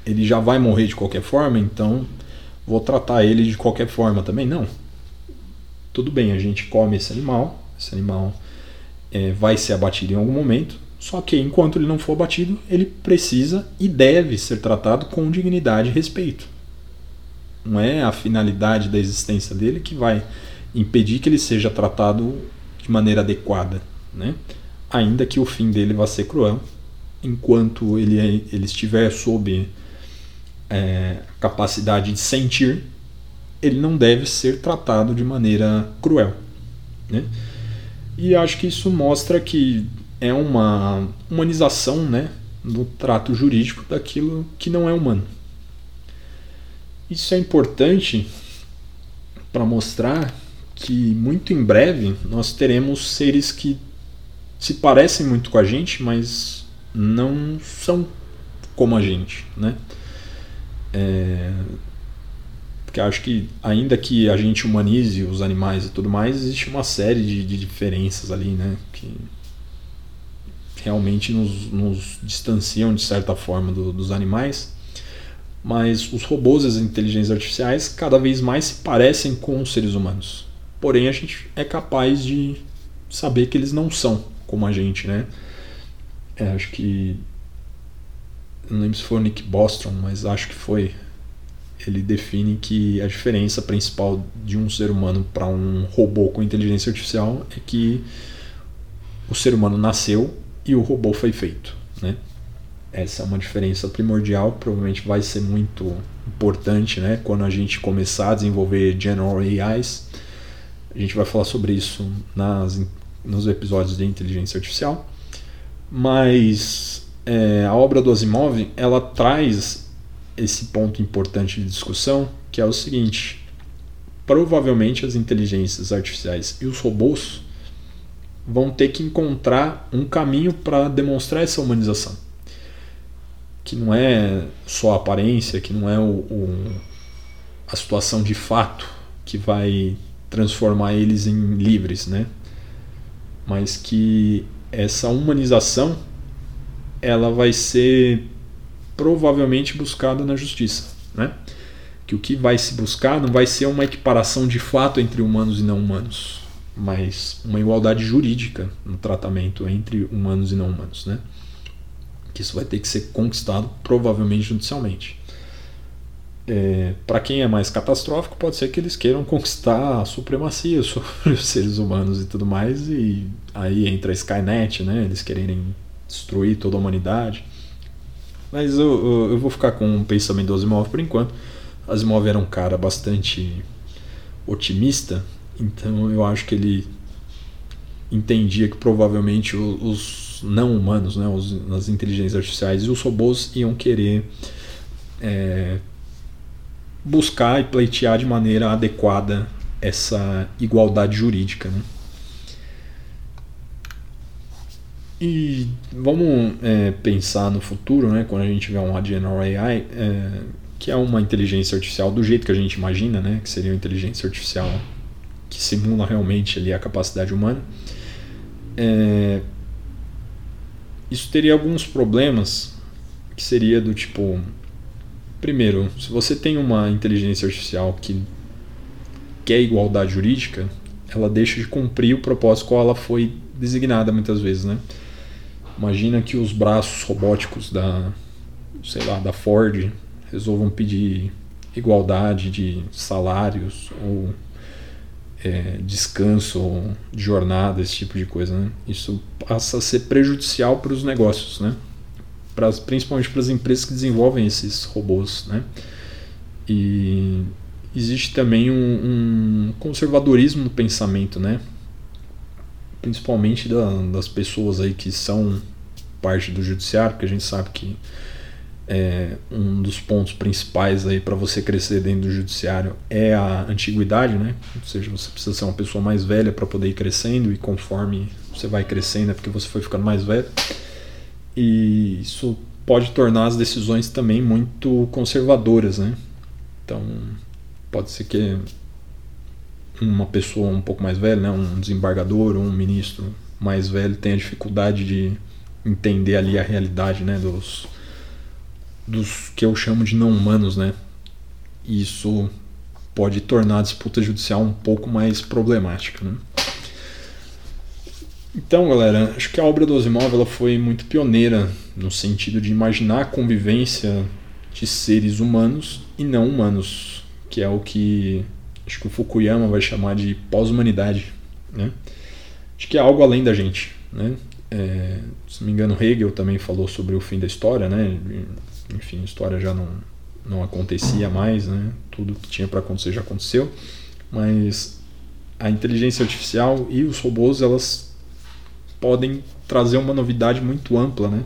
ele já vai morrer de qualquer forma, então vou tratar ele de qualquer forma também. Não. Tudo bem, a gente come esse animal, esse animal é, vai ser abatido em algum momento, só que enquanto ele não for abatido, ele precisa e deve ser tratado com dignidade e respeito. Não é a finalidade da existência dele que vai impedir que ele seja tratado de maneira adequada, né? ainda que o fim dele vá ser cruel, enquanto ele, ele estiver sob é, capacidade de sentir, ele não deve ser tratado de maneira cruel. Né? E acho que isso mostra que é uma humanização né, do trato jurídico daquilo que não é humano. Isso é importante para mostrar que muito em breve nós teremos seres que se parecem muito com a gente, mas não são como a gente, né? É, porque acho que ainda que a gente humanize os animais e tudo mais, existe uma série de, de diferenças ali, né? Que realmente nos, nos distanciam de certa forma do, dos animais. Mas os robôs e as inteligências artificiais cada vez mais se parecem com os seres humanos. Porém, a gente é capaz de saber que eles não são como a gente, né? É, acho que não lembro se foi o Nick Bostrom, mas acho que foi. Ele define que a diferença principal de um ser humano para um robô com inteligência artificial é que o ser humano nasceu e o robô foi feito, né? Essa é uma diferença primordial, provavelmente vai ser muito importante, né? Quando a gente começar a desenvolver General AIs, a gente vai falar sobre isso nas, nos episódios de inteligência artificial. Mas é, a obra do Asimov ela traz esse ponto importante de discussão, que é o seguinte: provavelmente as inteligências artificiais e os robôs vão ter que encontrar um caminho para demonstrar essa humanização, que não é só a aparência, que não é o, o, a situação de fato que vai transformar eles em livres, né? Mas que essa humanização ela vai ser provavelmente buscada na justiça, né? Que o que vai se buscar não vai ser uma equiparação de fato entre humanos e não humanos, mas uma igualdade jurídica no tratamento entre humanos e não humanos, né? Que isso vai ter que ser conquistado provavelmente judicialmente. É, para quem é mais catastrófico, pode ser que eles queiram conquistar a supremacia (laughs) sobre os seres humanos e tudo mais, e aí entra a Skynet, né? Eles quererem destruir toda a humanidade. Mas eu, eu, eu vou ficar com o pensamento do Asimov por enquanto. Asimov era um cara bastante otimista, então eu acho que ele entendia que provavelmente os não humanos, né, os, as inteligências artificiais e os robôs iam querer é, buscar e pleitear de maneira adequada essa igualdade jurídica. Né? E vamos é, pensar no futuro, né, quando a gente tiver uma General AI, é, que é uma inteligência artificial do jeito que a gente imagina, né, que seria uma inteligência artificial que simula realmente ali a capacidade humana. É, isso teria alguns problemas, que seria do tipo, primeiro, se você tem uma inteligência artificial que quer igualdade jurídica, ela deixa de cumprir o propósito qual ela foi designada muitas vezes, né? Imagina que os braços robóticos da, sei lá, da Ford resolvam pedir igualdade de salários ou é, descanso, ou de jornada, esse tipo de coisa. Né? Isso passa a ser prejudicial para os negócios, né? Pra, principalmente para as empresas que desenvolvem esses robôs. Né? E existe também um, um conservadorismo no pensamento, né? principalmente da, das pessoas aí que são parte do judiciário, porque a gente sabe que é, um dos pontos principais aí para você crescer dentro do judiciário é a antiguidade, né? Ou seja, você precisa ser uma pessoa mais velha para poder ir crescendo e conforme você vai crescendo é porque você foi ficando mais velho. E isso pode tornar as decisões também muito conservadoras, né? Então, pode ser que uma pessoa um pouco mais velha, né, um desembargador ou um ministro mais velho tenha dificuldade de entender ali a realidade né, dos, dos que eu chamo de não humanos, né? Isso pode tornar a disputa judicial um pouco mais problemática, né? Então, galera, acho que a obra do Asimov ela foi muito pioneira no sentido de imaginar a convivência de seres humanos e não humanos, que é o que acho que o Fukuyama vai chamar de pós-humanidade. Né? Acho que é algo além da gente. Né? É, se não me engano, Hegel também falou sobre o fim da história. Né? Enfim, a história já não, não acontecia mais, né? tudo que tinha para acontecer já aconteceu. Mas a inteligência artificial e os robôs elas podem trazer uma novidade muito ampla, né?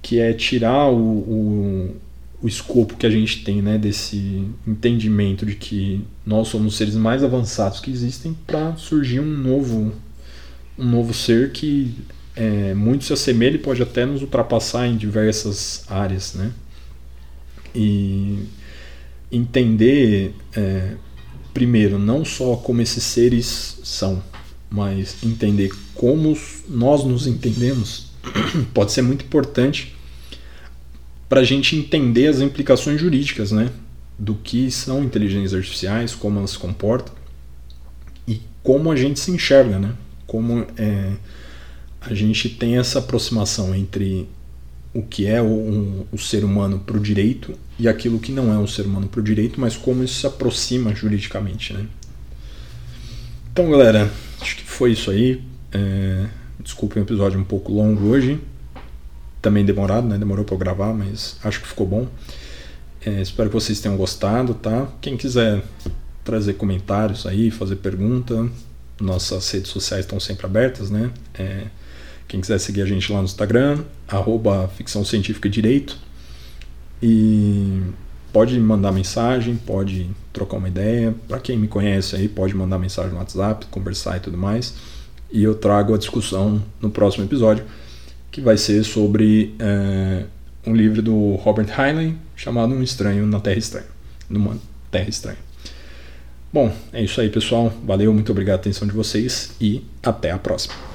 que é tirar o, o o escopo que a gente tem né, desse entendimento de que nós somos os seres mais avançados que existem para surgir um novo um novo ser que é, muito se assemelha e pode até nos ultrapassar em diversas áreas né? e entender é, primeiro não só como esses seres são mas entender como nós nos entendemos (clears throat) pode ser muito importante para a gente entender as implicações jurídicas né, do que são inteligências artificiais, como elas se comportam e como a gente se enxerga, né? como é, a gente tem essa aproximação entre o que é o, o ser humano para o direito e aquilo que não é o ser humano para o direito, mas como isso se aproxima juridicamente. Né? Então, galera, acho que foi isso aí. É, desculpe um episódio um pouco longo hoje também demorado, né? Demorou para gravar, mas acho que ficou bom. É, espero que vocês tenham gostado, tá? Quem quiser trazer comentários aí, fazer pergunta, nossas redes sociais estão sempre abertas, né? É, quem quiser seguir a gente lá no Instagram, arroba ficção científica direito. E pode mandar mensagem, pode trocar uma ideia. Para quem me conhece aí, pode mandar mensagem no WhatsApp, conversar e tudo mais. E eu trago a discussão no próximo episódio que vai ser sobre é, um livro do Robert Heinlein chamado Um Estranho na Terra Estranha, numa Terra Estranha. Bom, é isso aí, pessoal. Valeu, muito obrigado pela atenção de vocês e até a próxima.